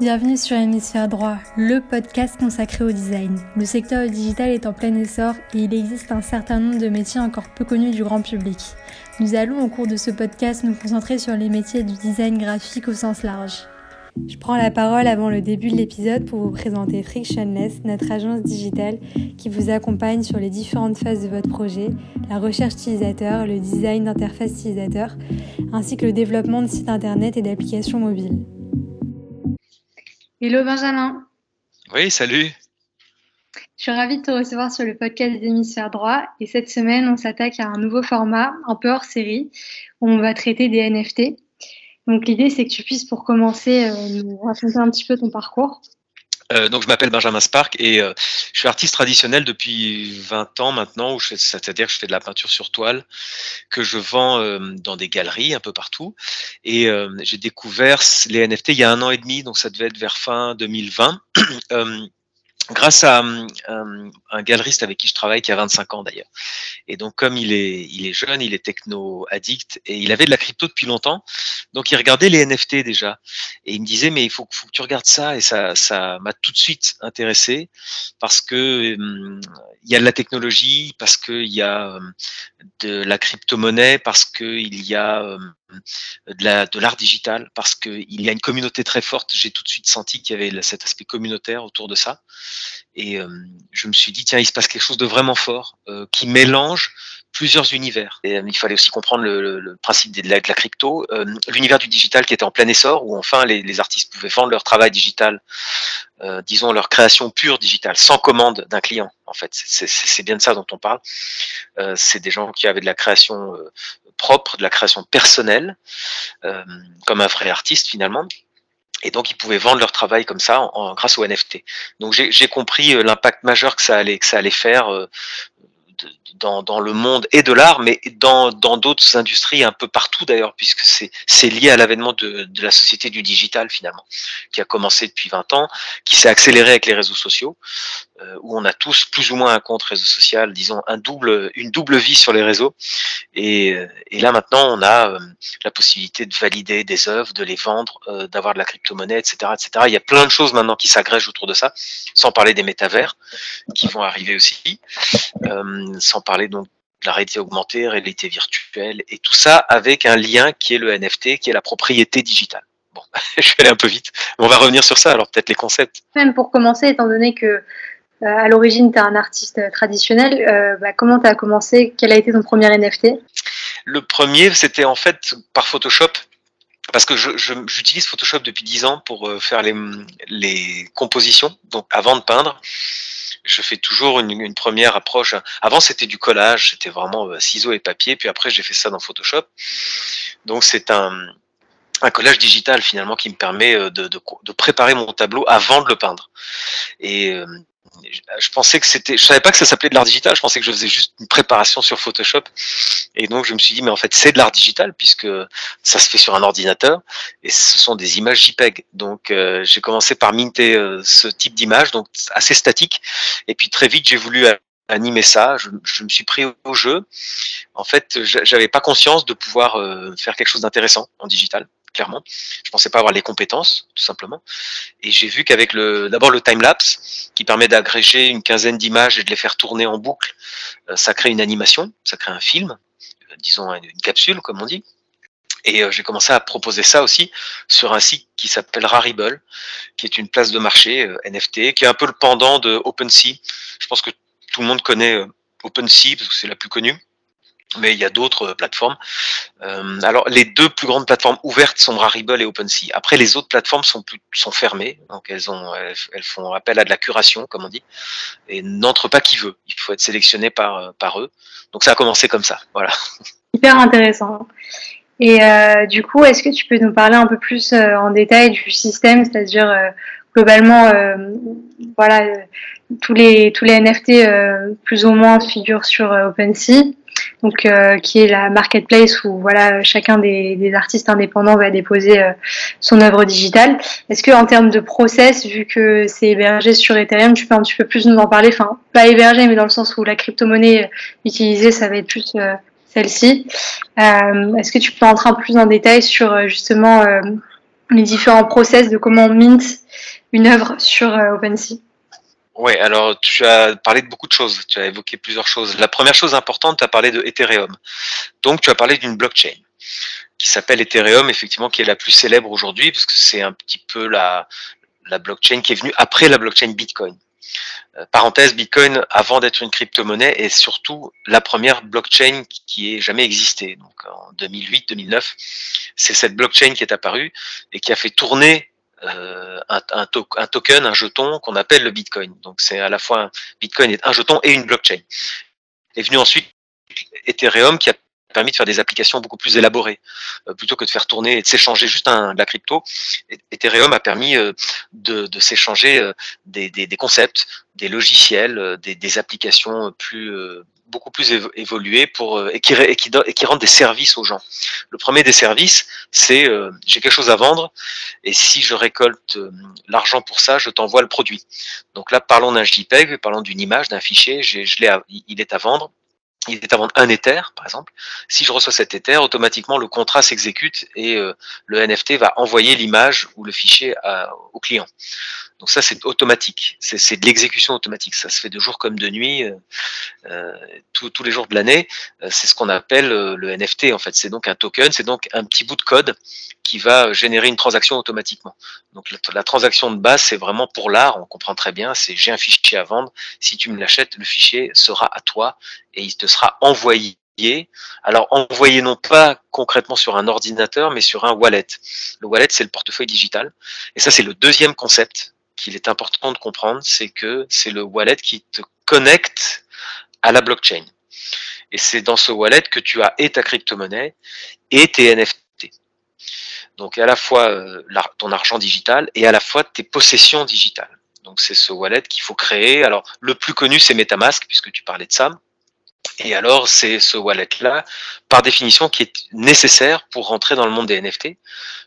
Bienvenue sur Hémisphère Droit, le podcast consacré au design. Le secteur digital est en plein essor et il existe un certain nombre de métiers encore peu connus du grand public. Nous allons au cours de ce podcast nous concentrer sur les métiers du design graphique au sens large. Je prends la parole avant le début de l'épisode pour vous présenter Frictionless, notre agence digitale qui vous accompagne sur les différentes phases de votre projet, la recherche utilisateur, le design d'interface utilisateur, ainsi que le développement de sites internet et d'applications mobiles. Hello Benjamin. Oui, salut. Je suis ravie de te recevoir sur le podcast d'Hémisphère Droit. Et cette semaine, on s'attaque à un nouveau format, un peu hors série, où on va traiter des NFT. Donc l'idée, c'est que tu puisses, pour commencer, euh, nous raconter un petit peu ton parcours. Euh, donc je m'appelle Benjamin Spark et euh, je suis artiste traditionnel depuis 20 ans maintenant, c'est-à-dire que je fais de la peinture sur toile que je vends euh, dans des galeries un peu partout. Et j'ai découvert les NFT il y a un an et demi, donc ça devait être vers fin 2020. grâce à euh, un, galeriste avec qui je travaille qui a 25 ans d'ailleurs. Et donc comme il est, il est jeune, il est techno addict et il avait de la crypto depuis longtemps, donc il regardait les NFT déjà et il me disait mais il faut, que tu regardes ça et ça, ça m'a tout de suite intéressé parce que hum, il y a de la technologie, parce qu'il y a hum, de la crypto-monnaie, parce qu'il y a hum, de l'art digital, parce qu'il y a une communauté très forte. J'ai tout de suite senti qu'il y avait cet aspect communautaire autour de ça. Et euh, je me suis dit, tiens, il se passe quelque chose de vraiment fort euh, qui mélange plusieurs univers. Et, euh, il fallait aussi comprendre le, principe de la, crypto, l'univers du digital qui était en plein essor, où enfin les artistes pouvaient vendre leur travail digital, disons leur création pure digitale, sans commande d'un client. En fait, c'est bien de ça dont on parle. c'est des gens qui avaient de la création de la création personnelle, comme un vrai artiste finalement. Et donc, ils pouvaient vendre leur travail comme ça grâce au NFT. Donc, j'ai compris euh, l'impact majeur que ça allait, que ça allait faire euh, dans, le monde et de l'art, mais dans d'autres industries un peu partout d'ailleurs, puisque c'est lié à l'avènement de, la société du digital finalement, qui a commencé depuis 20 ans, qui s'est accéléré avec les réseaux sociaux, euh, où on a tous plus ou moins un compte réseau social, disons une double vie sur les réseaux. Et, et là maintenant, on a euh, la possibilité de valider des œuvres, de les vendre, euh, d'avoir de la crypto-monnaie, etc., etc. Il y a plein de choses maintenant qui s'agrègent autour de ça, sans parler des métavers qui vont arriver aussi, sans parler donc de la réalité augmentée, réalité virtuelle, et tout ça avec un lien qui est le NFT, qui est la propriété digitale. Bon, je vais aller un peu vite. On va revenir sur ça, alors peut-être les concepts. Même pour commencer, étant donné que euh, à l'origine, tu es un artiste traditionnel. Euh, bah, comment tu as commencé? Quel a été ton premier NFT Le premier, c'était en fait par Photoshop. Parce que j'utilise Photoshop depuis 10 ans pour euh, faire les, les compositions, donc avant de peindre je fais toujours une, une première approche. Avant, c'était du collage, c'était vraiment euh, ciseaux et papier. Puis après, j'ai fait ça dans Photoshop. Donc, c'est un, un collage digital finalement qui me permet euh, de, de, de, préparer mon tableau avant de le peindre. Et euh, je pensais que c'était, je savais pas que ça s'appelait de l'art digital. Je pensais que je faisais juste une préparation sur Photoshop. Et donc je me suis dit, mais en fait c'est de l'art digital puisque ça se fait sur un ordinateur et ce sont des images JPEG. Donc euh, j'ai commencé par minter euh, ce type d'image, donc assez statique. Et puis très vite j'ai voulu animer ça. Je, je, me suis pris au jeu. En fait, j'avais pas conscience de pouvoir euh, faire quelque chose d'intéressant en digital clairement. Je pensais pas avoir les compétences, tout simplement. Et j'ai vu qu'avec le, d'abord le time-lapse, qui permet d'agréger une quinzaine d'images et de les faire tourner en boucle, euh, ça crée une animation, ça crée un film, euh, disons une capsule, comme on dit. Et euh, j'ai commencé à proposer ça aussi sur un site qui s'appelle Rarible, qui est une place de marché NFT, qui est un peu le pendant de OpenSea. Je pense que tout le monde connaît OpenSea parce que c'est la plus connue mais il y a d'autres euh, plateformes. Euh, alors, les deux plus grandes plateformes ouvertes sont Rarible et OpenSea. Après, les autres plateformes sont, plus, sont fermées, donc elles, ont, elles, font appel à de la curation, comme on dit, et n'entre pas qui veut. Il faut être sélectionné par, euh, par eux. Donc, ça a commencé comme ça. Voilà. Hyper intéressant. Et du coup, est-ce que tu peux nous parler un peu plus en détail du système, c'est-à-dire globalement, voilà, tous les tous les NFT plus ou moins figurent sur OpenSea donc euh, qui est la marketplace où voilà chacun des, artistes indépendants va déposer euh, son œuvre digitale. Est-ce que en termes de process, vu que c'est hébergé sur Ethereum, tu peux un petit peu plus nous en parler? Enfin, pas hébergé, mais dans le sens où la crypto-monnaie utilisée, ça va être plus euh, celle-ci. Est-ce que tu peux entrer un peu plus en détail sur justement les différents process de comment on mint une œuvre sur OpenSea? Oui, alors tu as parlé de beaucoup de choses, tu as évoqué plusieurs choses. La première chose importante, tu as parlé de Ethereum. Donc tu as parlé d'une blockchain qui s'appelle Ethereum, effectivement, qui est la plus célèbre aujourd'hui, parce que c'est un petit peu la, blockchain qui est venue après la blockchain Bitcoin. Euh, parenthèse, Bitcoin, avant d'être une crypto-monnaie, est surtout la première blockchain qui ait jamais existé. Donc en 2008-2009, c'est cette blockchain qui est apparue et qui a fait tourner euh, un, token, un jeton qu'on appelle le Bitcoin. Donc c'est à la fois un Bitcoin est un jeton et une blockchain. Est venu ensuite Ethereum qui a permis de faire des applications beaucoup plus élaborées. Euh, plutôt que de faire tourner et de s'échanger juste un, de la crypto, Ethereum a permis euh, de, de s'échanger euh, des, des, des, concepts, des logiciels, des, des applications plus beaucoup plus évoluées pour et qui, et qui, et rendent des services aux gens. Le premier des services, c'est j'ai quelque chose à vendre et si je récolte l'argent pour ça, je t'envoie le produit. Donc là, parlons d'un JPEG, parlons d'une image, d'un fichier, je il est à vendre il est à vendre un Ether, par exemple. Si je reçois cet Ether, automatiquement le contrat s'exécute et euh, le NFT va envoyer l'image ou le fichier au client. Donc ça, c'est automatique. C'est de l'exécution automatique. Ça se fait de jour comme de nuit, euh, euh tous les jours de l'année. C'est ce qu'on appelle le NFT. En fait, c'est donc un token, c'est donc un petit bout de code qui va générer une transaction automatiquement. Donc la, la transaction de base, c'est vraiment pour l'art. On comprend très bien. C'est j'ai un fichier à vendre. Si tu me l'achètes, le fichier sera à toi et il te sera envoyé alors envoyé non pas concrètement sur un ordinateur, mais sur un wallet. Le wallet, c'est le portefeuille digital. Et ça, c'est le deuxième concept qu'il est important de comprendre, c'est que c'est le wallet qui te connecte à la blockchain. Et c'est dans ce wallet que tu as et ta crypto-monnaie et tes NFT. Donc à la fois euh, ton argent digital et à la fois tes possessions digitales. Donc c'est ce wallet qu'il faut créer. Alors le plus connu c'est MetaMask puisque tu parlais de ça. Et alors c'est ce wallet là par définition qui est nécessaire pour rentrer dans le monde des NFT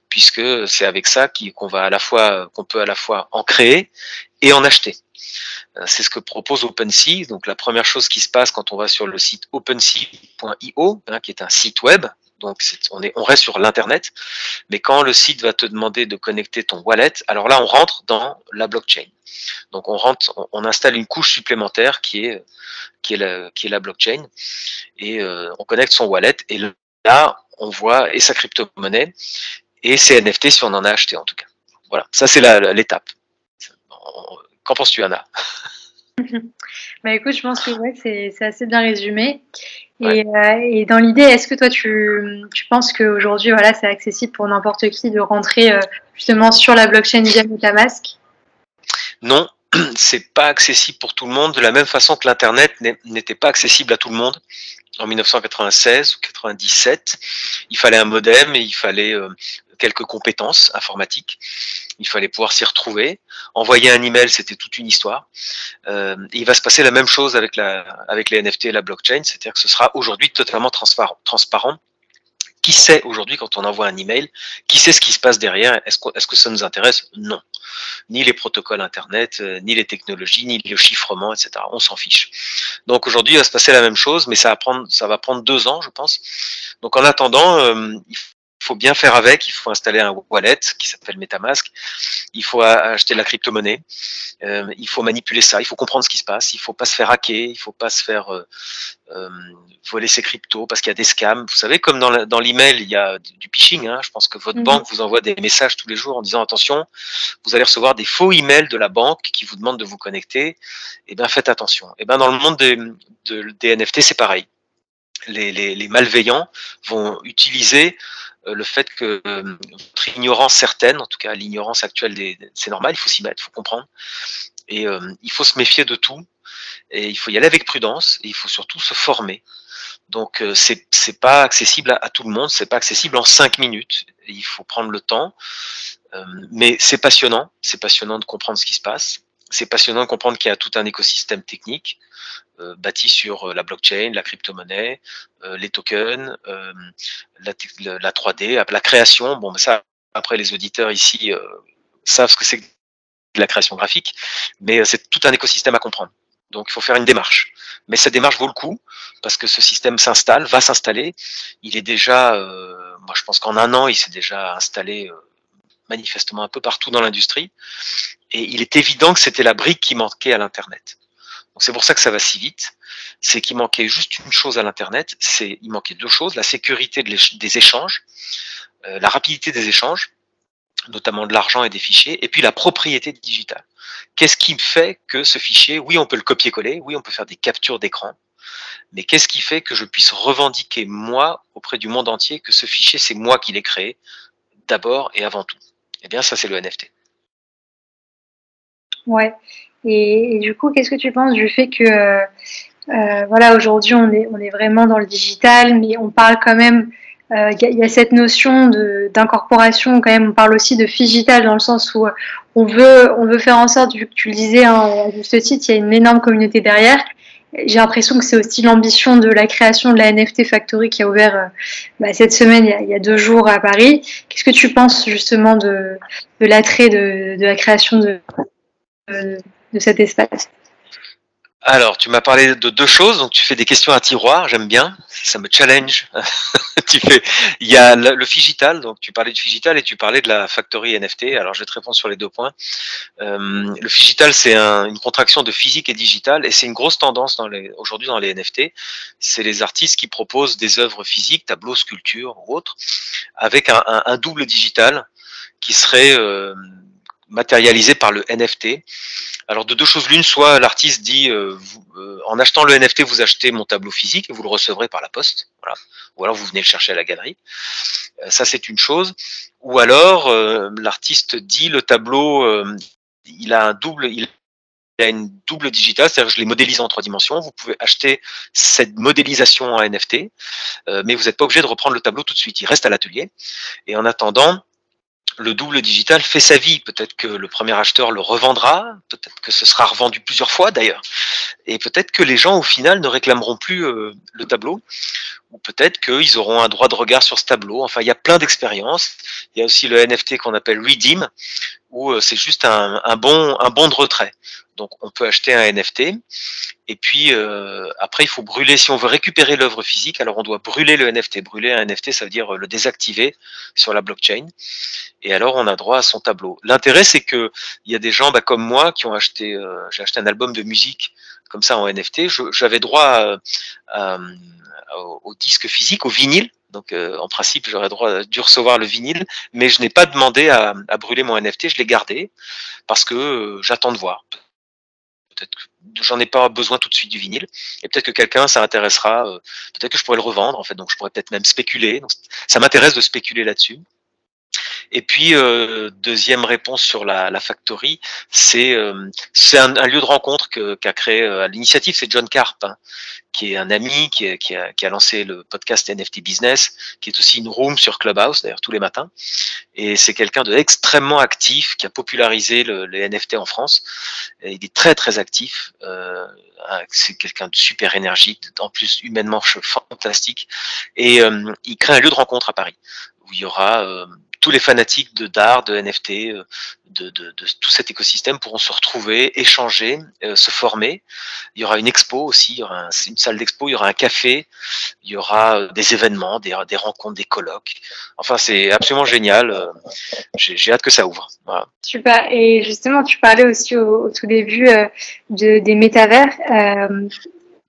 puisque c'est avec ça qu'on va à la fois qu'on peut à la fois en créer et en acheter. Euh, c'est ce que propose OpenSea. Donc la première chose qui se passe quand on va sur le site opensea.io, hein, qui est un site web, donc on, est, on reste sur l'internet, mais quand le site va te demander de connecter ton wallet, alors là on rentre dans la blockchain. Donc on rentre, on, installe une couche supplémentaire qui est qui est la, qui est la blockchain et euh, on connecte son wallet et là on voit et sa crypto-monnaie et ses NFT si on en a acheté en tout cas. Voilà, ça c'est l'étape. Qu'en penses-tu, Anna? Bah écoute, je pense que ouais, c'est assez bien résumé. Et, euh, et dans l'idée, est-ce que toi, tu, tu penses qu'aujourd'hui, voilà, c'est accessible pour n'importe qui de rentrer euh, justement sur la blockchain via MetaMask Non, c'est pas accessible pour tout le monde de la même façon que l'Internet n'était pas accessible à tout le monde en 1996 ou 97. Il fallait un modem et il fallait euh, quelques compétences informatiques. Il fallait pouvoir s'y retrouver. Envoyer un email, c'était toute une histoire. Euh, il va se passer la même chose avec, la, avec les NFT et la blockchain, c'est-à-dire que ce sera aujourd'hui totalement transparent. Qui sait aujourd'hui quand on envoie un email, qui sait ce qui se passe derrière? Est-ce que, est que ça nous intéresse? Non. Ni les protocoles Internet, euh, ni les technologies, ni le chiffrement, etc. On s'en fiche. Donc aujourd'hui, il va se passer la même chose, mais ça va prendre, deux ans, je pense. Donc en attendant, euh, faut bien faire avec. Il faut installer un wallet qui s'appelle MetaMask. Il faut acheter la crypto-monnaie. Euh, il faut manipuler ça. Il faut comprendre ce qui se passe. Il faut pas se faire hacker. Il faut pas se faire euh, euh, voler ses cryptos parce qu'il y a des scams. Vous savez, comme dans l'email, il y a du phishing. Hein. Je pense que votre mhm. banque vous envoie des messages tous les jours en disant attention, vous allez recevoir des faux emails de la banque qui vous demandent de vous connecter. Et eh bien, faites attention. Et eh bien, dans le monde des, des NFT, c'est pareil. Les, les, les, malveillants vont utiliser le fait que euh, votre ignorance certaine, en tout cas l'ignorance actuelle, c'est normal, il faut s'y mettre, il faut comprendre. Et euh, il faut se méfier de tout. Et il faut y aller avec prudence. Et il faut surtout se former. Donc c'est pas accessible à, tout le monde, c'est pas accessible en cinq minutes. Il faut prendre le temps, mais c'est passionnant. C'est passionnant de comprendre ce qui se passe. C'est passionnant de comprendre qu'il y a tout un écosystème technique. Euh, bâti sur euh, la blockchain, la crypto-monnaie, euh, les tokens, la, la, 3D, la création. Bon, ça, après, les auditeurs ici savent ce que c'est de la création graphique, mais c'est tout un écosystème à comprendre. Donc, il faut faire une démarche. Mais cette démarche vaut le coup parce que ce système s'installe, va s'installer. Il est déjà, moi, je pense qu'en un an, il s'est déjà installé manifestement un peu partout dans l'industrie. Et il est évident que c'était la brique qui manquait à l'Internet. C'est pour ça que ça va si vite. C'est qu'il manquait juste une chose à l'Internet. C'est il manquait deux choses la sécurité des échanges, euh, la rapidité des échanges, notamment de l'argent et des fichiers, et puis la propriété digitale. Qu'est-ce qui fait que ce fichier, oui, on peut le copier-coller, oui, on peut faire des captures d'écran, mais qu'est-ce qui fait que je puisse revendiquer moi auprès du monde entier que ce fichier c'est moi qui l'ai créé d'abord et avant tout? Eh bien, ça c'est le NFT. Ouais. Et, du coup, qu'est-ce que tu penses du fait que euh, voilà, aujourd'hui on est on est vraiment dans le digital, mais on parle quand même euh, il y, a cette notion d'incorporation quand même. On parle aussi de digital dans le sens où on veut on veut faire en sorte, vu que tu le disais hein, à juste titre, il y a une énorme communauté derrière j'ai l'impression que c'est aussi l'ambition de la création de la NFT Factory qui a ouvert euh, bah, cette semaine, il y, a, deux jours à Paris. Qu'est-ce que tu penses justement de, l'attrait de, la création de cet espace alors, tu m'as parlé de deux choses. Donc, tu fais des questions à tiroir. J'aime bien. Ça me challenge. tu fais. Il y a le, Figital. Donc, tu parlais du Figital et tu parlais de la factory NFT. Alors, je vais te répondre sur les deux points. Euh, le Figital, c'est une contraction de physique et digital, et c'est une grosse tendance aujourd'hui dans les NFT. C'est les artistes qui proposent des œuvres physiques, tableaux, sculptures ou autres, avec un double digital qui serait euh, matérialisé par le NFT. Alors de deux choses l'une, soit l'artiste dit euh, euh, en achetant le NFT, vous achetez mon tableau physique et vous le recevrez par la poste, voilà. Ou alors vous venez le chercher à la galerie. Euh, ça c'est une chose. Ou alors l'artiste dit le tableau, il a un double, il a une double digitale, c'est-à-dire que je l'ai modélisé en trois dimensions. Vous pouvez acheter cette modélisation en NFT, mais vous n'êtes pas obligé de reprendre le tableau tout de suite. Il reste à l'atelier. Et en attendant, le double digital fait sa vie. Peut-être que le premier acheteur le revendra, peut-être que ce sera revendu plusieurs fois d'ailleurs, et peut-être que les gens au final ne réclameront plus euh, le tableau, ou peut-être qu'ils auront un droit de regard sur ce tableau. Enfin, il y a plein d'expériences. Il y a aussi le NFT qu'on appelle Redeem, où euh, c'est juste un, bon de retrait. Donc on peut acheter un NFT et puis euh, après il faut brûler. Si on veut récupérer l'œuvre physique, alors on doit brûler le NFT. Brûler un NFT, ça veut dire le désactiver sur la blockchain. Et alors on a droit à son tableau. L'intérêt c'est que il y a des gens bah, comme moi qui ont acheté, euh, j'ai acheté un album de musique comme ça en NFT. J'avais droit au disque physique, au vinyle. Donc en principe, j'aurais droit dû recevoir le vinyle, mais je n'ai pas demandé à, brûler mon NFT, je l'ai gardé parce que j'attends de voir peut-être que j'en ai pas besoin tout de suite du vinyle. Et peut-être que quelqu'un ça intéressera euh, peut-être que je pourrais le revendre en fait. Donc je pourrais peut-être même spéculer. Ça m'intéresse de spéculer là-dessus et puis, euh, deuxième réponse sur la, la factory, c'est euh, c'est un, lieu de rencontre qu'a créé euh, l'initiative, c'est John Carp, hein, qui est un ami qui, qui, a, qui, a, lancé le podcast NFT Business, qui est aussi une room sur Clubhouse, d'ailleurs tous les matins. Et c'est quelqu'un de extrêmement actif, qui a popularisé le, les NFT en France. Et il est très très actif. Euh, c'est quelqu'un de super énergique, en plus humainement fantastique. Et euh, il crée un lieu de rencontre à Paris où il y aura tous les fanatiques de d'art, de NFT, euh, de, de, de, tout cet écosystème pourront se retrouver, échanger, euh, se former. Il y aura une expo aussi, il y aura une salle d'expo, il y aura un café, il y aura euh, des événements, des, des rencontres, des colloques. Enfin, c'est absolument génial. J'ai hâte que ça ouvre. Voilà. Super. Et justement, tu parlais aussi au, tout début de, des métavers. Euh,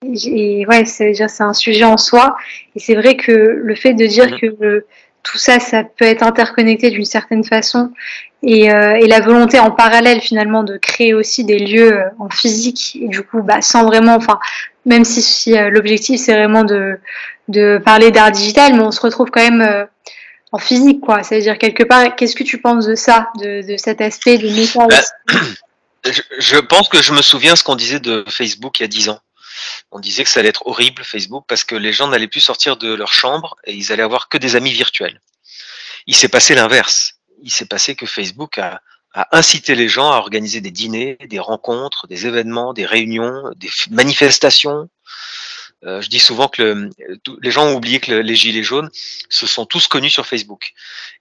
et ouais, c'est un sujet en soi. Et c'est vrai que le fait de dire mmh. que tout ça, ça peut être interconnecté d'une certaine façon. Et, euh, et, la volonté en parallèle finalement de créer aussi des lieux euh, en physique. Et du coup bah, sans vraiment enfin même si, si euh, l'objectif c'est vraiment de, de parler d'art digital mais on se retrouve quand même euh, en physique quoi. C'est à dire quelque part qu'est-ce que tu penses de ça de, de cet aspect de métal bah, je, je pense que je me souviens ce qu'on disait de Facebook il y a dix ans on disait que ça allait être horrible Facebook parce que les gens n'allaient plus sortir de leur chambre et ils allaient avoir que des amis virtuels. Il s'est passé l'inverse. Il s'est passé que Facebook a, incité les gens à organiser des dîners, des rencontres, des événements, des réunions, des manifestations. Euh, je dis souvent que les gens ont oublié que les gilets jaunes se sont tous connus sur Facebook.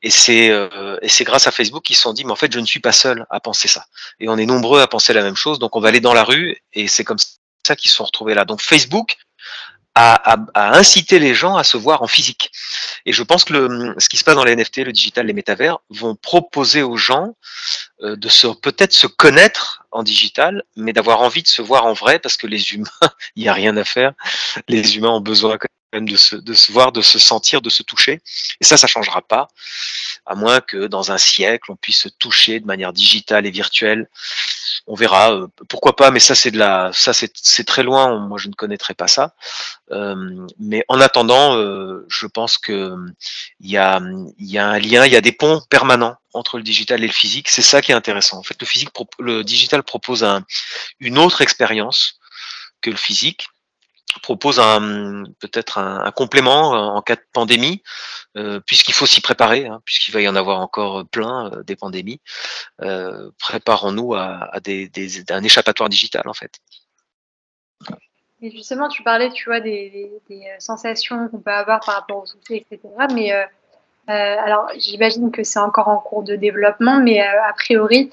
Et c'est euh, et c'est grâce à Facebook qu'ils se sont dit, mais en fait, je ne suis pas seul à penser ça. Et on est nombreux à penser la même chose, donc on va aller dans la rue et c'est comme ça qui se sont retrouvés là. Donc Facebook à, inciter les gens à se voir en physique. Et je pense que ce qui se passe dans les NFT, le digital, les métavers, vont proposer aux gens euh, de peut-être se connaître en digital, mais d'avoir envie de se voir en vrai, parce que les humains, il n'y a rien à faire. Les humains ont besoin même de se, de se voir, de se sentir, de se toucher. Et ça, ça changera pas, à moins que dans un siècle, on puisse se toucher de manière digitale et virtuelle. On verra, euh, pourquoi pas, mais ça c'est de la, ça c'est très loin. Moi, je ne connaîtrais pas ça. Euh, mais en attendant, euh, je pense que il y a, y a un lien, il y a des ponts permanents entre le digital et le physique. C'est ça qui est intéressant. En fait, le physique, le digital propose un, une autre expérience que le physique propose un peut-être un, complément euh, en cas de pandémie, euh, puisqu'il faut s'y préparer, hein, puisqu'il va y en avoir encore plein euh, des pandémies. Préparons-nous à, des, un échappatoire digital en fait. Et justement, tu parlais, tu vois, des, sensations qu'on peut avoir par rapport aux outils, etc. Mais alors, j'imagine que c'est encore en cours de développement, mais a priori,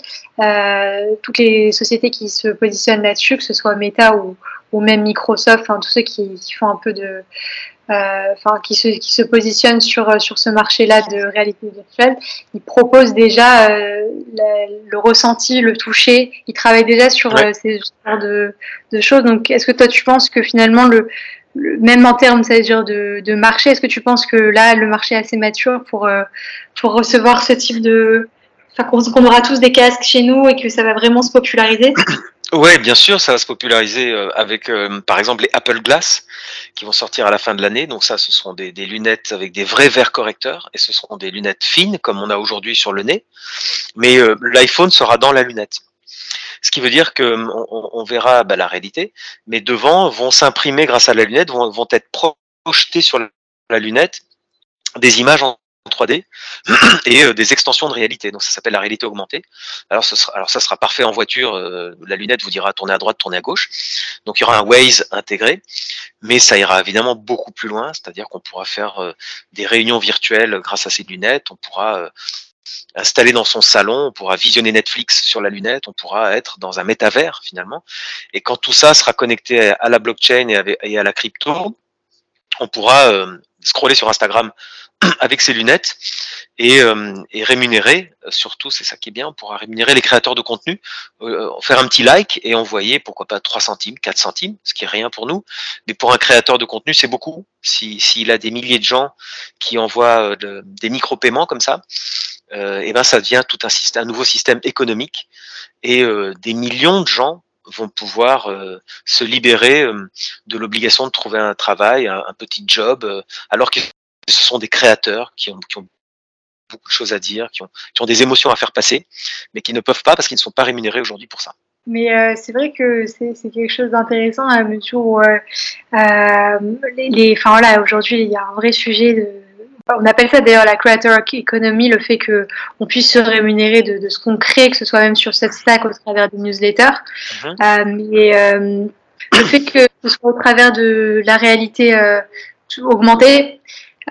toutes les sociétés qui se positionnent là-dessus, que ce soit Meta ou, ou même Microsoft, enfin tous ceux qui, font un peu de, euh, enfin qui se qui se positionnent sur sur ce marché-là de réalité virtuelle, ils proposent déjà euh, le ressenti, le toucher. Ils travaillent déjà sur euh, ces genres de, de choses. Donc, est-ce que toi tu penses que finalement le, même en termes, c'est-à-dire de, de marché, est-ce que tu penses que là le marché est assez mature pour pour recevoir ce type de, enfin qu'on aura tous des casques chez nous et que ça va vraiment se populariser? Ouais, bien sûr, ça va se populariser euh, avec, euh, par exemple, les Apple Glass qui vont sortir à la fin de l'année. Donc ça, ce seront des, lunettes avec des vrais verres correcteurs et ce seront des lunettes fines comme on a aujourd'hui sur le nez. Mais euh, l'iPhone sera dans la lunette. Ce qui veut dire que on, verra bah, la réalité, mais devant vont s'imprimer grâce à la lunette, vont, vont être projetés sur la lunette des images en 3D et euh, des extensions de réalité. Donc ça s'appelle la réalité augmentée. Alors, sera, alors ça sera parfait en voiture. Euh, la lunette vous dira tourner à droite, tourner à gauche. Donc il y aura un Waze intégré, mais ça ira évidemment beaucoup plus loin. C'est-à-dire qu'on pourra faire euh, des réunions virtuelles grâce à ces lunettes. On pourra installer dans son salon, on pourra visionner Netflix sur la lunette, on pourra être dans un métavers finalement. Et quand tout ça sera connecté à la blockchain et à la crypto, on pourra scroller sur Instagram avec ses lunettes et, euh, rémunérer, surtout c'est ça qui est bien, on pourra rémunérer les créateurs de contenu, euh, faire un petit like et envoyer pourquoi pas 3 centimes, 4 centimes, ce qui est rien pour nous, mais pour un créateur de contenu c'est beaucoup. S'il si, a des milliers de gens qui envoient euh, des micro-paiements comme ça, euh, et ben ça devient tout un, système, un nouveau système économique et euh, des millions de gens vont pouvoir se libérer de l'obligation de trouver un travail, un, petit job, alors qu'ils ce sont des créateurs qui ont, beaucoup de choses à dire, qui ont, des émotions à faire passer, mais qui ne peuvent pas parce qu'ils ne sont pas rémunérés aujourd'hui pour ça. Mais euh, c'est vrai que c'est quelque chose d'intéressant à mesure où, euh, euh, les, enfin voilà, aujourd'hui il y a un vrai sujet de, on appelle ça d'ailleurs la creator economy, le fait que on puisse se rémunérer de, ce qu'on crée, que ce soit même sur cette stack au travers des newsletters. Mm et le fait que ce soit au travers de la réalité augmentée,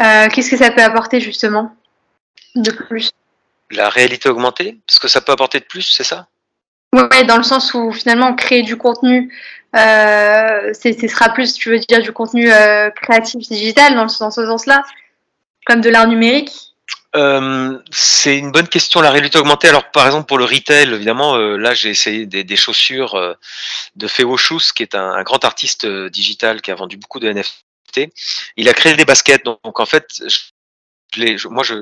euh, qu'est-ce que ça peut apporter justement de plus? La réalité augmentée? Ce que ça peut apporter de plus, c'est ça? Oui, dans le sens où finalement créer du contenu, euh, ce sera plus, tu veux dire, du contenu euh, créatif digital dans, ce sens-là, comme de l'art numérique c'est une bonne question, la réalité augmentée. Alors, par exemple, pour le retail, évidemment, là, j'ai essayé des, chaussures de Feo Shoes, qui est un, grand artiste digital qui a vendu beaucoup de NFT il a créé des baskets, donc, en fait, je, moi je,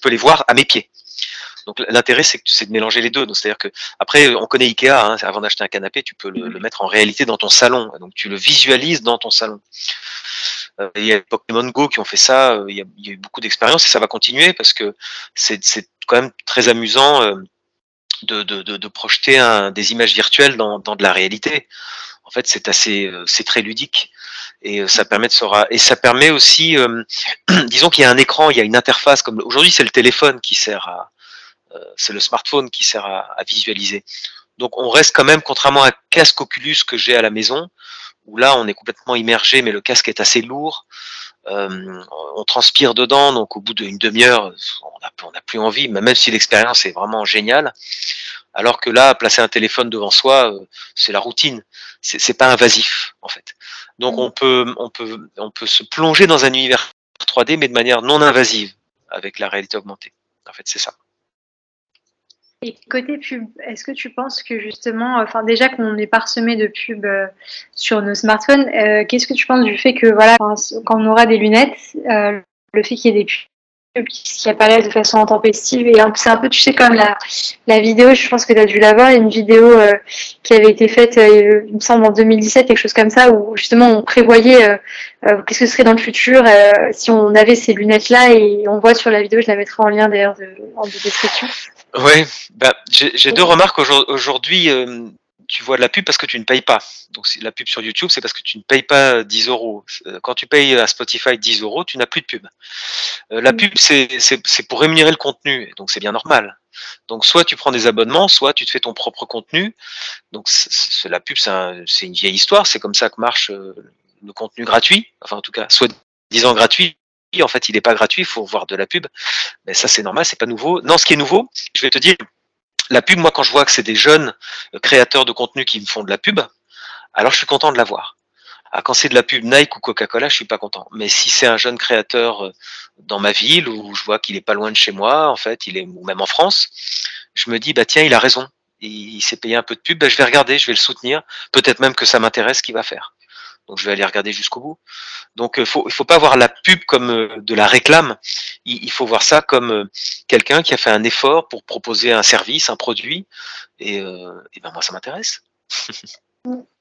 peux les voir à mes pieds. Donc l'intérêt c'est de mélanger les deux. C'est-à-dire que après on connaît Ikea. Hein, avant d'acheter un canapé, tu peux le, mettre en réalité dans ton salon. Donc tu le visualises dans ton salon. Euh, il y a Pokémon Go qui ont fait ça. Euh, il y a, eu beaucoup d'expériences et ça va continuer parce que c'est quand même très amusant euh, de, projeter des images virtuelles dans, de la réalité. En fait, c'est assez, c'est très ludique et ça permet de et ça permet aussi, disons qu'il y a un écran, il y a une interface comme aujourd'hui c'est le téléphone qui sert à, c'est le smartphone qui sert à, visualiser. Donc on reste quand même, contrairement à un casque Oculus que j'ai à la maison, où là on est complètement immergé, mais le casque est assez lourd. Euh, on transpire dedans, donc au bout d'une demi-heure, on n'a plus envie, même si l'expérience est vraiment géniale. Alors que là, placer un téléphone devant soi, c'est la routine. C'est pas invasif en fait. Donc on peut, on peut, on peut se plonger dans un univers 3D, mais de manière non invasive avec la réalité augmentée. En fait, c'est ça. Et côté pub, est-ce que tu penses que justement, enfin déjà qu'on est parsemé de pubs euh, sur nos smartphones, euh, qu'est-ce que tu penses du fait que voilà, quand on aura des lunettes, euh, le fait qu'il y ait des pubs qui apparaissent de façon intempestive et c'est un peu, tu sais, comme la, la vidéo, je pense que tu as dû la voir, une vidéo qui avait été faite, il me semble, en 2017, quelque chose comme ça, où justement on prévoyait qu'est-ce que ce serait dans le futur si on avait ces lunettes-là et on voit sur la vidéo, je la mettrai en lien d'ailleurs en description. Oui, bah, j'ai deux remarques aujourd'hui. Euh, tu vois de la pub parce que tu ne payes pas. Donc la pub sur YouTube, c'est parce que tu ne payes pas 10 euros. Euh, quand tu payes à Spotify 10 euros, tu n'as plus de pub. Euh, la pub, c'est pour rémunérer le contenu, donc c'est bien normal. Donc soit tu prends des abonnements, soit tu te fais ton propre contenu. Donc la pub, c'est une vieille histoire. C'est comme ça que marche le contenu gratuit. Enfin en tout cas, soit disant gratuit, en fait, il n'est pas gratuit, il faut voir de la pub. Mais ça, c'est normal, c'est pas nouveau. Non, ce qui est nouveau, je vais te dire, la pub, moi, quand je vois que c'est des jeunes euh, créateurs de contenu qui me font de la pub, alors je suis content de la voir. Ah, quand c'est de la pub Nike ou Coca-Cola, je suis pas content. Mais si c'est un jeune créateur euh, dans ma ville où je vois qu'il est pas loin de chez moi, en fait, il est ou même en France, je me dis bah tiens, il a raison. Il, s'est payé un peu de pub, bah, je vais regarder, je vais le soutenir. Peut-être même que ça m'intéresse ce qu'il va faire. Donc je vais aller regarder jusqu'au bout. Donc il euh, faut il faut pas voir la pub comme euh, de la réclame. Il, faut voir ça comme euh, quelqu'un qui a fait un effort pour proposer un service, un produit. Et, ben moi ça m'intéresse.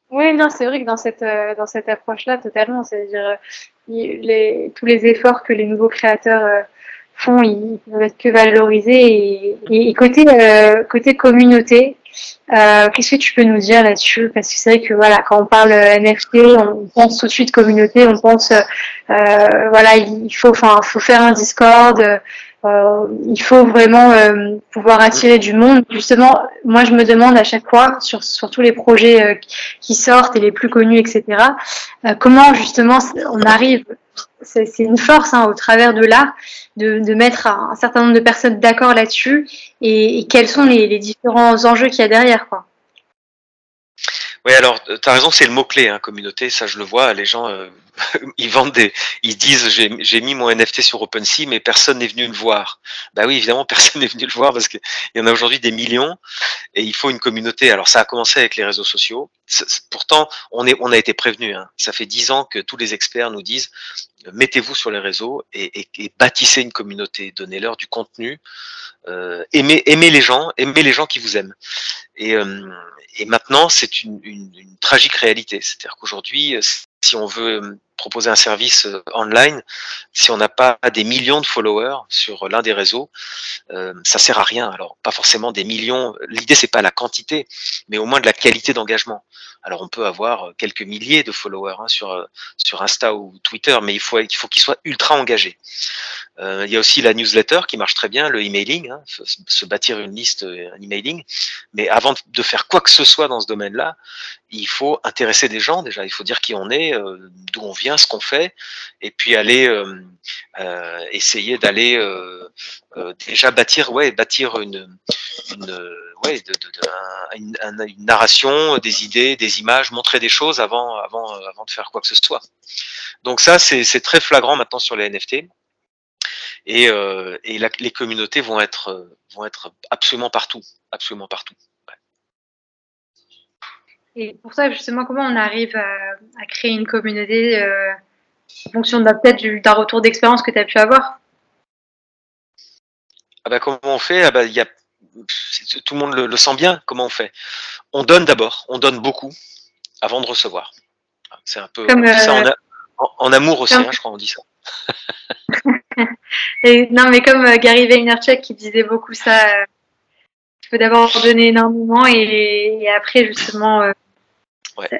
oui, non, c'est vrai que dans cette dans cette approche-là, totalement, c'est-à-dire tous les efforts que les nouveaux créateurs font, ils peuvent être que valorisés. Et, côté côté communauté, euh, qu'est-ce que tu peux nous dire là-dessus? Parce que c'est vrai que voilà, quand on parle NFT, on pense tout de suite communauté, on pense euh, voilà, il faut, enfin, faut faire un Discord, euh, il faut vraiment pouvoir attirer du monde. Justement, moi je me demande à chaque fois sur, sur tous les projets qui sortent et les plus connus, etc. comment justement on arrive c'est une force hein, au travers de l'art de, de, mettre un, certain nombre de personnes d'accord là-dessus et, quels sont les, les différents enjeux qu'il y a derrière. Quoi. Oui, alors euh, tu as raison, c'est le mot-clé, hein, communauté, ça je le vois, les gens, euh, ils vendent des, ils disent j'ai mis mon NFT sur OpenSea, mais personne n'est venu le voir. Bah oui, évidemment, personne n'est venu le voir parce qu'il y en a aujourd'hui des millions et il faut une communauté. Alors ça a commencé avec les réseaux sociaux. pourtant, on, est, on a été prévenu. Hein. Ça fait dix ans que tous les experts nous disent mettez-vous sur les réseaux et, bâtissez une communauté, donnez-leur du contenu, euh, aimez, les gens, aimez les gens qui vous aiment. Et, euh, maintenant, c'est une, une, une, tragique réalité. C'est-à-dire qu'aujourd'hui, si on veut proposer un service euh, online, si on n'a pas des millions de followers sur l'un des réseaux, euh, ça sert à rien. Alors pas forcément des millions. L'idée c'est pas la quantité, mais au moins de la qualité d'engagement. Alors on peut avoir quelques milliers de followers hein, sur euh, sur Insta ou Twitter, mais il faut il faut qu'ils soient ultra engagés. Euh, il y a aussi la newsletter qui marche très bien, le emailing, hein, se bâtir une liste, un emailing. Mais avant de faire quoi que ce soit dans ce domaine-là, il faut intéresser des gens déjà. Il faut dire qui on est, d'où on vient ce qu'on fait, et puis aller euh, euh, essayer d'aller euh, déjà bâtir, ouais, bâtir une, une ouais, une, narration, des idées, des images, montrer des choses avant, avant, avant de faire quoi que ce soit. Donc ça, c'est très flagrant maintenant sur les NFT. Et, et les communautés vont être, vont être absolument partout, absolument partout. Et pour ça, justement, comment on arrive à, créer une communauté euh, en fonction peut-être d'un retour d'expérience que tu as pu avoir ah bah, Comment on fait? Ah bah, y a, Tout le monde le, sent bien. Comment on fait? On donne d'abord, on donne beaucoup avant de recevoir. C'est un peu ça euh, en, amour aussi, hein, je crois, on dit ça. non, mais comme euh, Gary Vaynerchuk qui disait beaucoup ça, il faut d'abord donner énormément et, après justement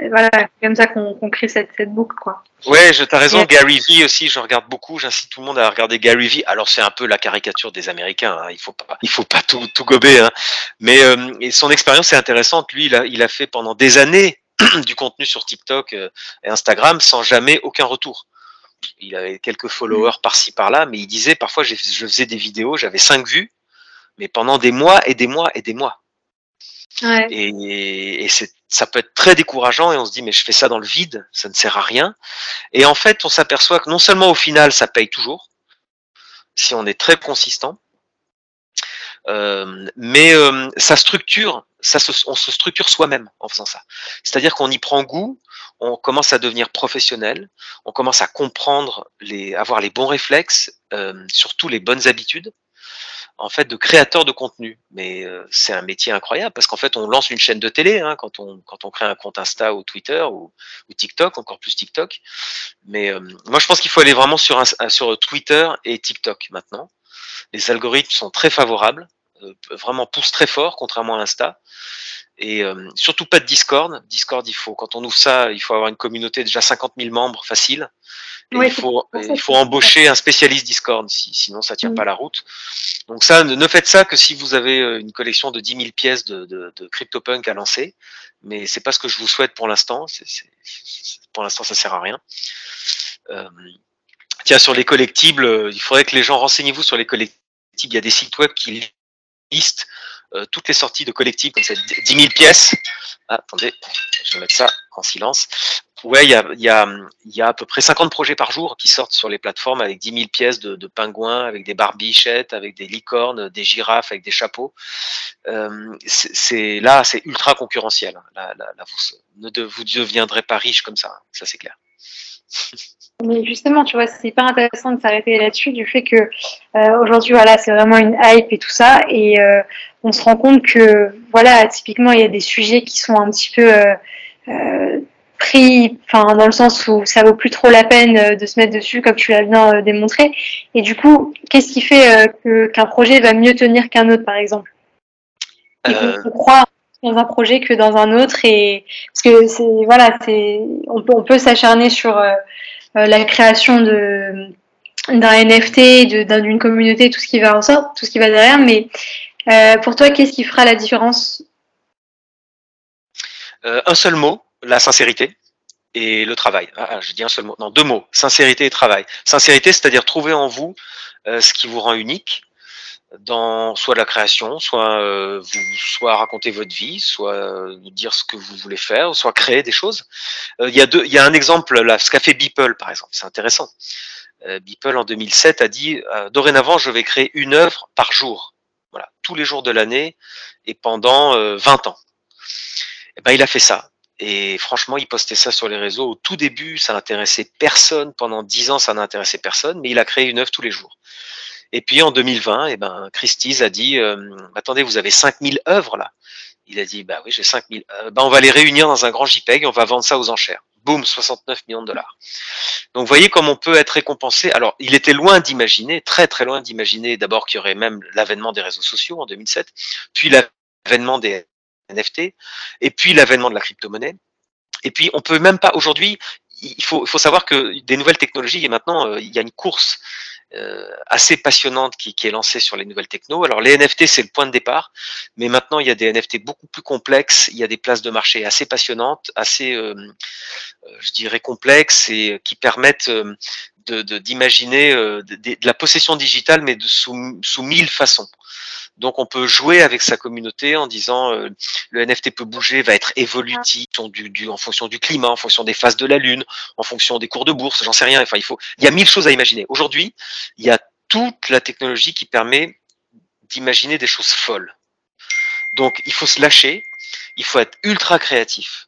voilà, c'est comme ça qu'on crée cette, cette, boucle, quoi. Ouais, t'as raison. Gary Vee aussi, je regarde beaucoup. J'incite tout le monde à regarder Gary Vee. Alors c'est un peu la caricature des Américains. Hein. Il faut pas, il faut pas tout, tout gober. Hein. Mais euh, et son expérience est intéressante. Lui, il a, il a fait pendant des années du contenu sur TikTok euh, et Instagram sans jamais aucun retour. Il avait quelques followers par-ci par-là, mais il disait parfois je faisais des vidéos, j'avais cinq vues, mais pendant des mois et des mois et des mois. Et, ça peut être très décourageant et on se dit mais je fais ça dans le vide, ça ne sert à rien. Et en fait, on s'aperçoit que non seulement au final ça paye toujours, si on est très consistant, euh, mais euh, ça structure, ça on se structure soi-même en faisant ça. C'est-à-dire qu'on y prend goût, on commence à devenir professionnel, on commence à comprendre, les, avoir les bons réflexes, euh, surtout les bonnes habitudes, en fait, de créateur de contenu. Mais euh, c'est un métier incroyable parce qu'en fait, on lance une chaîne de télé hein, quand on quand on crée un compte Insta ou Twitter ou, TikTok, encore plus TikTok. Mais euh, moi, je pense qu'il faut aller vraiment sur sur Twitter et TikTok maintenant. Les algorithmes sont très favorables, vraiment poussent très fort, contrairement à Insta. Et euh, surtout pas de Discord. Discord, il faut, quand on ouvre ça, il faut avoir une communauté déjà 50 000 membres facile. il, faut, il faut embaucher un spécialiste Discord, sinon ça tient mm. pas la route. Donc ça, ne, faites ça que si vous avez euh, une collection de 10 000 pièces de, de, de CryptoPunk à lancer. Mais c'est pas ce que je vous souhaite pour l'instant. Pour l'instant, ça sert à rien. Euh, tiens, sur les collectibles, il faudrait que les gens renseignez-vous sur les collectibles. Il y a des sites web qui euh, toutes les sorties de collectifs, comme c'est 10 000 pièces. Ah, attendez, je vais mettre ça en silence. Ouais, il y a, y, a, à peu près 50 projets par jour qui sortent sur les plateformes avec 10 000 pièces de, pingouins, avec des barbichettes, avec des licornes, des girafes, avec des chapeaux. Euh, c'est là, c'est ultra concurrentiel. Là vous ne vous deviendrez pas riche comme ça, ça c'est clair. Mais justement, tu vois, c'est hyper intéressant de s'arrêter là-dessus, du fait que euh, aujourd'hui, voilà, c'est vraiment une hype et tout ça, et euh, on se rend compte que, voilà, typiquement, il y a des sujets qui sont un petit peu euh, pris, enfin, dans le sens où ça vaut plus trop la peine de se mettre dessus, comme tu l'as bien démontré. Et du coup, qu'est-ce qui fait que qu'un projet va mieux tenir qu'un autre, par exemple? Et qu'on croit dans un projet que dans un autre, et parce que c'est, voilà, c'est, on peut, on peut s'acharner sur la création d'un NFT, d'une communauté, tout ce qui va en sorte, tout ce qui va derrière. Mais euh, pour toi, qu'est-ce qui fera la différence? Euh, Un seul mot, la sincérité et le travail. Ah, ah, je dis un seul mot. Non, deux mots. Sincérité et travail. Sincérité, c'est-à-dire trouver en vous ce qui vous rend unique dans soit la création, soit euh, vous soit raconter votre vie, soit euh, dire ce que vous voulez faire, soit créer des choses. Euh, il y a deux, il y a un exemple là, ce qu'a fait Beeple par exemple, c'est intéressant. Beeple en 2007 a dit dorénavant je vais créer une œuvre par jour, voilà, tous les jours de l'année et pendant 20 ans. Et eh ben il a fait ça. Et franchement, il postait ça sur les réseaux. Au tout début, ça n'intéressait personne. Pendant 10 ans, ça n'intéressait personne. Mais il a créé une œuvre tous les jours. Et puis en 2020, eh ben, Christie's a dit euh, Attendez, vous avez 5000 œuvres là Il a dit Bah oui, j'ai 5000. Euh, bah, on va les réunir dans un grand JPEG et on va vendre ça aux enchères. Boum, 69 millions de dollars. Donc vous voyez comme on peut être récompensé. Alors il était loin d'imaginer, très très loin d'imaginer d'abord qu'il y aurait même l'avènement des réseaux sociaux en 2007, puis l'avènement des NFT, et puis l'avènement de la crypto-monnaie. Et puis on peut même pas aujourd'hui, il faut, savoir que des nouvelles technologies, et maintenant euh, il y a une course euh, assez passionnante qui, est lancée sur les nouvelles techno. Alors les NFT c'est le point de départ, mais maintenant il y a des NFT beaucoup plus complexes, il y a des places de marché assez passionnantes, assez, euh, je dirais complexes et qui permettent d'imaginer de, la possession digitale, mais de sous mille façons. Donc on peut jouer avec sa communauté en disant euh, le NFT peut bouger, va être évolutif en fonction du climat, en fonction des phases de la lune, en fonction des cours de bourse, j'en sais rien. Enfin, il faut, il y a mille choses à imaginer. Aujourd'hui, il y a toute la technologie qui permet d'imaginer des choses folles. Donc il faut se lâcher, il faut être ultra créatif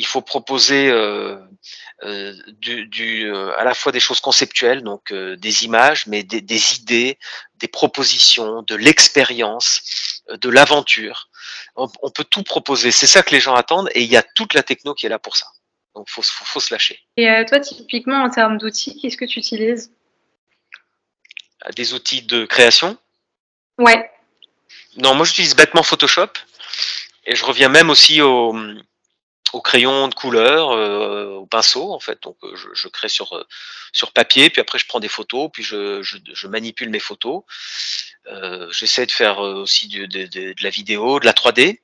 il faut proposer euh, euh, du, du, euh, à la fois des choses conceptuelles, donc des images, mais des, des, idées, des propositions, de l'expérience, de l'aventure. On, on, peut tout proposer. C'est ça que les gens attendent, et il y a toute la techno qui est là pour ça. Donc faut, faut, faut se lâcher. Et toi, typiquement en termes d'outils, qu'est-ce que tu utilises? Des outils de création? Ouais. Non, moi j'utilise bêtement Photoshop. Et je reviens même aussi au, au crayon de couleur, euh, au pinceau en fait. Donc euh, je, je, crée sur euh, sur papier, puis après je prends des photos, puis je, je, je manipule mes photos. Euh, J'essaie de faire aussi de, de, de, la vidéo, de la 3D,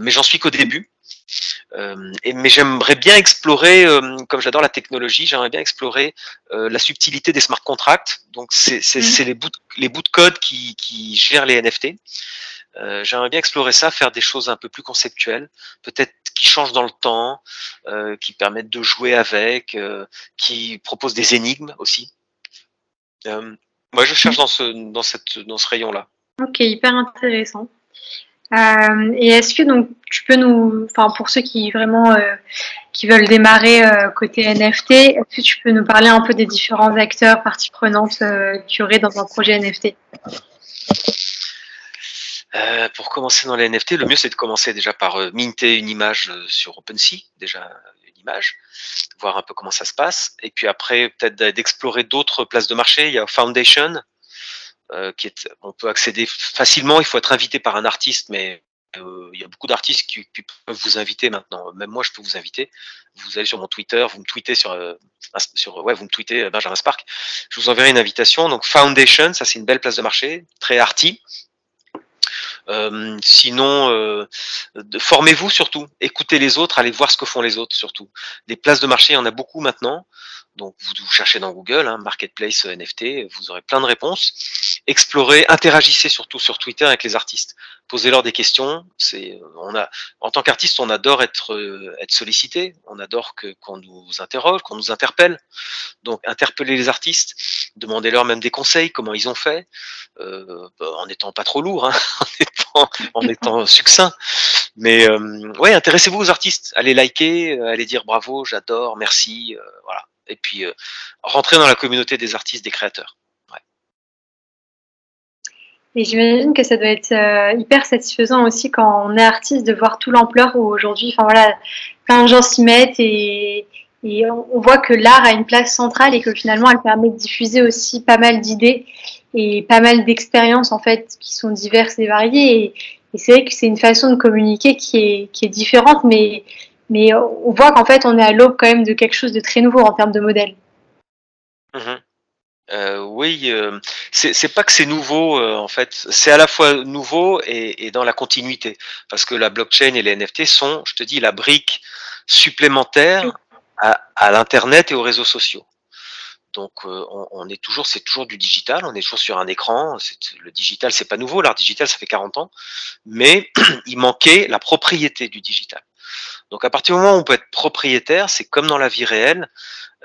mais j'en suis qu'au début. et, mais j'aimerais bien explorer, comme j'adore la technologie, j'aimerais bien explorer la subtilité des smart contracts. Donc c'est mmh. les bouts de, les bouts de code qui, qui gèrent les NFT. Euh, j'aimerais bien explorer ça, faire des choses un peu plus conceptuelles, peut-être qui changent dans le temps, euh, qui permettent de jouer avec, euh, qui proposent des énigmes aussi. moi, je cherche dans ce, rayon-là. Ok, hyper intéressant. et est-ce que donc tu peux nous, enfin pour ceux qui vraiment qui veulent démarrer côté NFT, est-ce que tu peux nous parler un peu des différents acteurs, parties prenantes qu'il y aurait dans un projet NFT euh, pour commencer dans les NFT, le mieux c'est de commencer déjà par euh, minter une image euh, sur OpenSea, déjà une image, voir un peu comment ça se passe, et puis après peut-être d'explorer d'autres places de marché. Il y a Foundation, qui est, on peut accéder facilement. Il faut être invité par un artiste, mais il y a beaucoup d'artistes qui, peuvent vous inviter maintenant. Même moi, je peux vous inviter. Vous allez sur mon Twitter, vous me tweetez sur, sur ouais, vous me tweetez Benjamin Spark. Je vous enverrai une invitation. Donc Foundation, ça c'est une belle place de marché, très arty. Euh, sinon, euh, formez-vous surtout, écoutez les autres, allez voir ce que font les autres surtout. Des places de marché, il y en a beaucoup maintenant. Donc vous, vous cherchez dans Google, hein, Marketplace NFT, vous aurez plein de réponses. Explorez, interagissez surtout sur Twitter avec les artistes. Posez-leur des questions. C'est, on a, en tant qu'artiste, on adore être, euh, être sollicité. On adore que qu'on nous interroge, qu'on nous interpelle. Donc interpellez les artistes, demandez-leur même des conseils, comment ils ont fait, euh, en étant pas trop lourd, hein, en étant, succinct. Mais euh, ouais, intéressez-vous aux artistes. Allez liker, allez dire bravo, j'adore, merci, voilà et puis euh, rentrer dans la communauté des artistes, des créateurs. Et j'imagine que ça doit être euh, hyper satisfaisant aussi quand on est artiste de voir tout l'ampleur où aujourd'hui, enfin voilà, plein de gens s'y mettent et, on voit que l'art a une place centrale et que finalement elle permet de diffuser aussi pas mal d'idées et pas mal d'expériences en fait qui sont diverses et variées. Et, c'est vrai que c'est une façon de communiquer qui est, qui est différente, mais mais on voit qu'en fait, on est à l'aube quand même de quelque chose de très nouveau en termes de modèle. Mhm. Euh, oui, euh, c'est pas que c'est nouveau euh, en fait, c'est à la fois nouveau et, dans la continuité, parce que la blockchain et les NFT sont, je te dis, la brique supplémentaire à, l'internet et aux réseaux sociaux. Donc on, est toujours, c'est toujours du digital, on est toujours sur un écran. Le digital, c'est pas nouveau, l'art digital, ça fait 40 ans, mais il manquait la propriété du digital. Donc à partir du moment où on peut être propriétaire, c'est comme dans la vie réelle.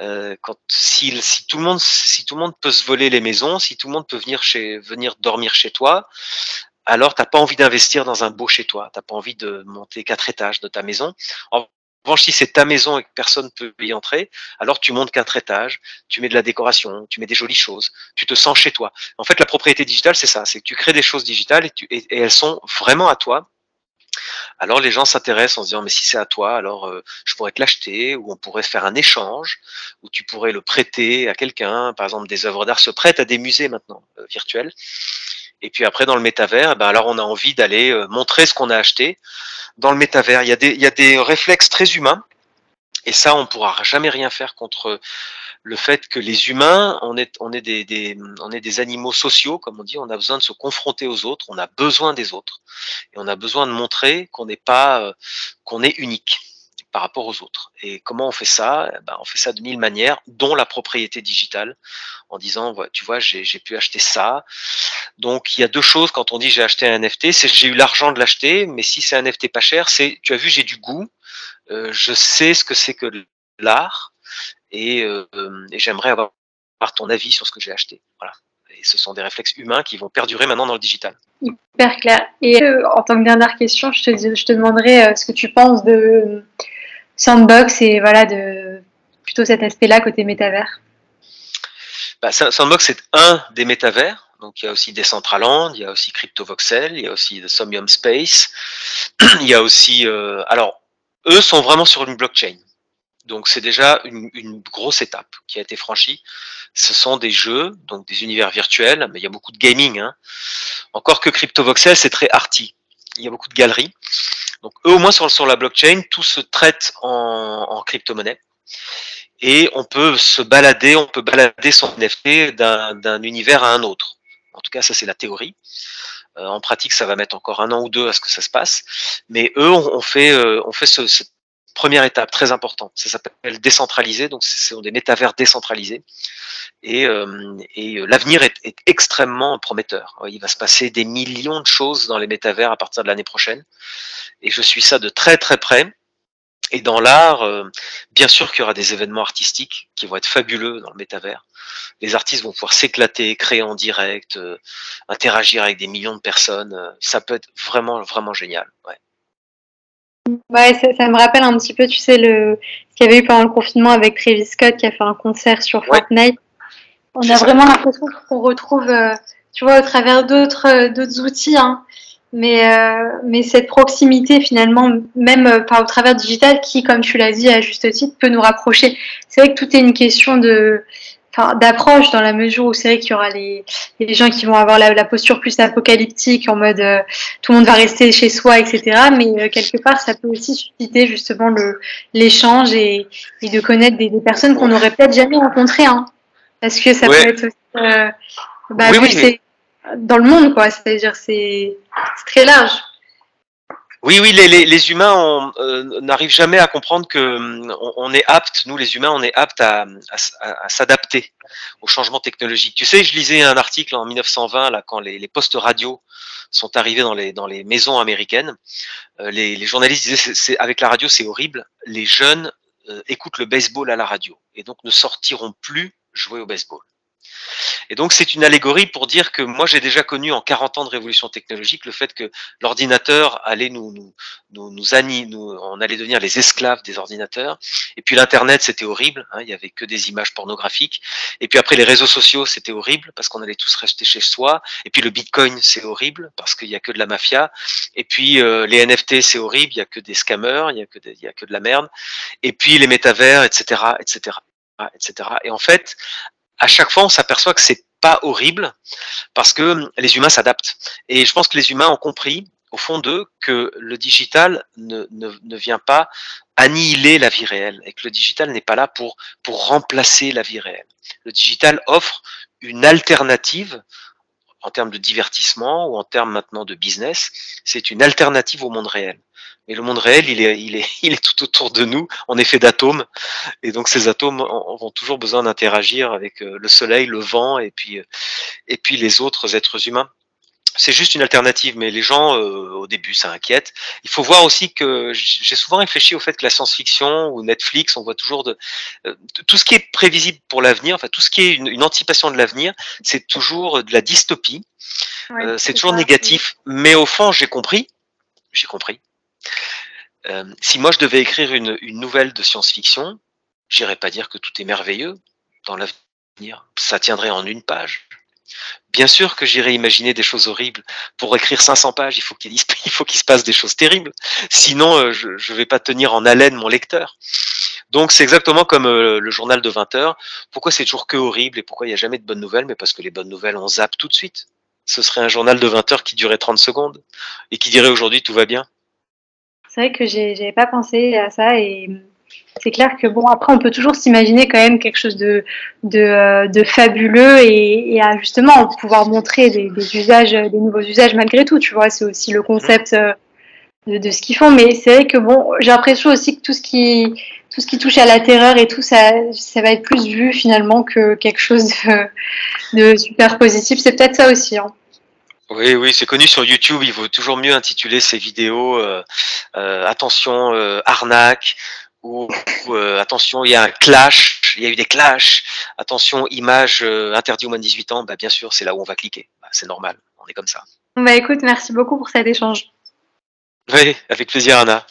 Euh, quand si, tout le monde si tout le monde peut se voler les maisons, si tout le monde peut venir dormir chez toi, alors t'as pas envie d'investir dans un beau chez toi. T'as pas envie de monter quatre étages de ta maison. Revanche, si c'est ta maison et que personne peut y entrer, alors tu montes quatre étages, tu mets de la décoration, tu mets des jolies choses, tu te sens chez toi. En fait, la propriété digitale, c'est ça, c'est que tu crées des choses digitales et elles sont vraiment à toi alors les gens s'intéressent en se disant mais si c'est à toi, alors euh, je pourrais te l'acheter, ou on pourrait faire un échange, ou tu pourrais le prêter à quelqu'un. Par exemple, des œuvres d'art se prêtent à des musées maintenant euh, virtuels. Et puis après dans le métavers, eh ben alors on a envie d'aller euh, montrer ce qu'on a acheté dans le métavers. Il y a des il y a des réflexes très humains. Et ça, on pourra jamais rien faire contre le fait que les humains, on est, on est des, on est des animaux sociaux, comme on dit, on a besoin de se confronter aux autres, on a besoin des autres, et on a besoin de montrer qu'on n'est pas, euh, qu'on est unique par rapport aux autres. Et comment on fait ça? Eh ben, On fait ça de mille manières, dont la propriété digitale, en disant, tu vois, j'ai pu acheter ça. Donc, il y a deux choses quand on dit j'ai acheté un NFT, c'est j'ai eu l'argent de l'acheter, mais si c'est un NFT pas cher, c'est, tu as vu, j'ai du goût, euh, je sais ce que c'est que l'art, euh, et, j'aimerais avoir ton avis sur ce que j'ai acheté. Voilà. Et ce sont des réflexes humains qui vont perdurer maintenant dans le digital. Hyper clair. Et euh, en tant que dernière question, je te, je te demanderai ce que tu penses de Sandbox et voilà de plutôt cet aspect-là côté métavers. Bah, Sandbox c'est un des métavers. Donc il y a aussi Decentraland, il y a aussi CryptoVoxel, il y a aussi The Somium Space, il y a aussi alors eux sont vraiment sur une blockchain. Donc c'est déjà une, grosse étape qui a été franchie. Ce sont des jeux, donc des univers virtuels, mais il y a beaucoup de gaming. Hein. Encore que CryptoVoxel, c'est très arty. Il y a beaucoup de galeries. Donc eux au moins sur, sur la blockchain, tout se traite en, en crypto-monnaie. Et on peut se balader, on peut balader son NFT d'un univers à un autre. En tout cas, ça c'est la théorie. Euh, en pratique, ça va mettre encore un an ou deux à ce que ça se passe. Mais eux, on, fait, euh, on fait ce, Première étape, très importante, ça s'appelle décentraliser, donc ce sont des métavers décentralisés. Et, euh, et l'avenir est, extrêmement prometteur. Il va se passer des millions de choses dans les métavers à partir de l'année prochaine. Et je suis ça de très très près. Et dans l'art, euh, bien sûr qu'il y aura des événements artistiques qui vont être fabuleux dans le métavers. Les artistes vont pouvoir s'éclater, créer en direct, euh, interagir avec des millions de personnes. Euh, ça peut être vraiment, vraiment génial. Ouais, ça, ça, me rappelle un petit peu, tu sais, le, ce qu'il y avait eu pendant le confinement avec Travis Scott qui a fait un concert sur Fortnite. On a vraiment l'impression qu'on retrouve, tu vois, au travers d'autres, d'autres outils, hein, mais, euh, mais cette proximité finalement, même euh, par au travers digital, qui, comme tu l'as dit à juste titre, peut nous rapprocher. C'est vrai que tout est une question de, enfin, d'approche dans la mesure où c'est vrai qu'il y aura les, les gens qui vont avoir la, la posture plus apocalyptique en mode euh, tout le monde va rester chez soi, etc. Mais euh, quelque part, ça peut aussi susciter justement le, l'échange et, et de connaître des, des personnes qu'on n'aurait peut-être jamais rencontrées, hein, parce que ça Ouais. peut être aussi, euh, bah, Oui, oui, mais- dans le monde, quoi. C'est-à-dire, c'est c'est très large. Oui, oui, les, les, humains euh, n'arrivent jamais à comprendre que hum, on, est apte, nous les humains, on est apte à, à s'adapter aux changements technologiques. Tu sais, je lisais un article en 1920 là, quand les, postes radio sont arrivés dans les dans les maisons américaines. Euh, les, les journalistes disaient c'est- avec la radio c'est horrible. Les jeunes euh, écoutent le baseball à la radio et donc ne sortiront plus jouer au baseball. Et donc c'est une allégorie pour dire que moi j'ai déjà connu en 40 ans de révolution technologique le fait que l'ordinateur allait nous nous nous, nous, nous- on allait devenir les esclaves des ordinateurs. Et puis l'internet c'était horrible, hein, il y avait que des images pornographiques. Et puis après les réseaux sociaux c'était horrible parce qu'on allait tous rester chez soi. Et puis le Bitcoin c'est horrible parce qu'il y a que de la mafia. Et puis euh, les NFT c'est horrible, il y a que des scammers, il y a que il y a que de la merde. Et puis les métavers, etc., etc., etc. Et en fait à chaque fois, on s'aperçoit que c'est pas horrible parce que les humains s'adaptent. Et je pense que les humains ont compris, au fond d'eux, que le digital ne, vient pas annihiler la vie réelle et que le digital n'est pas là pour remplacer la vie réelle. Le digital offre une alternative en termes de divertissement ou en termes maintenant de business, c'est une alternative au monde réel. Mais le monde réel, il est, il est, il est tout autour de nous. Est fait d'atomes, et donc ces atomes ont toujours besoin d'interagir avec euh, le soleil, le vent, et puis, euh, et puis les autres êtres humains. C'est juste une alternative, mais les gens, euh, au début, ça inquiète. Il faut voir aussi que j'ai souvent réfléchi au fait que la science-fiction ou Netflix, on voit toujours de, euh, tout ce qui est prévisible pour l'avenir, enfin tout ce qui est une, une anticipation de l'avenir, c'est toujours de la dystopie. Ouais, Euh, c'est toujours ça. négatif, mais au fond, j'ai compris. J'ai compris. Euh, si moi je devais écrire une, nouvelle de science-fiction, j'irais pas dire que tout est merveilleux dans l'avenir. Ça tiendrait en une page. Bien sûr que j'irais imaginer des choses horribles. Pour écrire 500 pages, il faut qu'il il faut qu'il se passe des choses terribles. Sinon, euh, je ne vais pas tenir en haleine mon lecteur. Donc c'est exactement comme euh, le journal de 20 heures. Pourquoi c'est toujours que horrible et pourquoi il n'y a jamais de bonnes nouvelles? Mais parce que les bonnes nouvelles, on zappe tout de suite. Ce serait un journal de 20 heures qui durait 30 secondes et qui dirait aujourd'hui tout va bien. C'est vrai que j'avais pas pensé à ça et c'est clair que bon après on peut toujours s'imaginer quand même quelque chose de de, euh, de fabuleux et, et à justement pouvoir montrer des, des usages, des nouveaux usages malgré tout. Tu vois, c'est aussi le concept euh, de, de ce qu'ils font. Mais c'est vrai que bon, j'ai l'impression aussi que tout ce qui tout ce qui touche à la terreur et tout ça, ça va être plus vu finalement que quelque chose de, de super positif. C'est peut-être ça aussi. Hein. Oui, oui, c'est connu sur YouTube. Il vaut toujours mieux intituler ses vidéos euh, euh, Attention, euh, arnaque ou, ou, euh, Attention, il y a un clash, il y a eu des clashs. Attention, image euh, interdit aux moins de 18 ans. Bah, bien sûr, c'est là où on va cliquer. Bah, c'est normal, on est comme ça. Bah écoute, merci beaucoup pour cet échange. Oui, avec plaisir, Anna.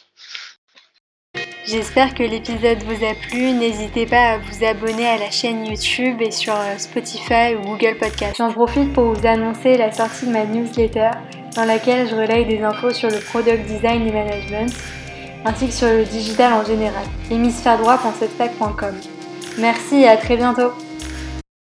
J'espère que l'épisode vous a plu. N'hésitez pas à vous abonner à la chaîne YouTube et sur euh, Spotify ou Google Podcast. J'en profite pour vous annoncer la sortie de ma newsletter dans laquelle je relaye des infos sur le product design et management ainsi que sur le digital en général. hémisphère droit.substack.com. Merci et à très bientôt.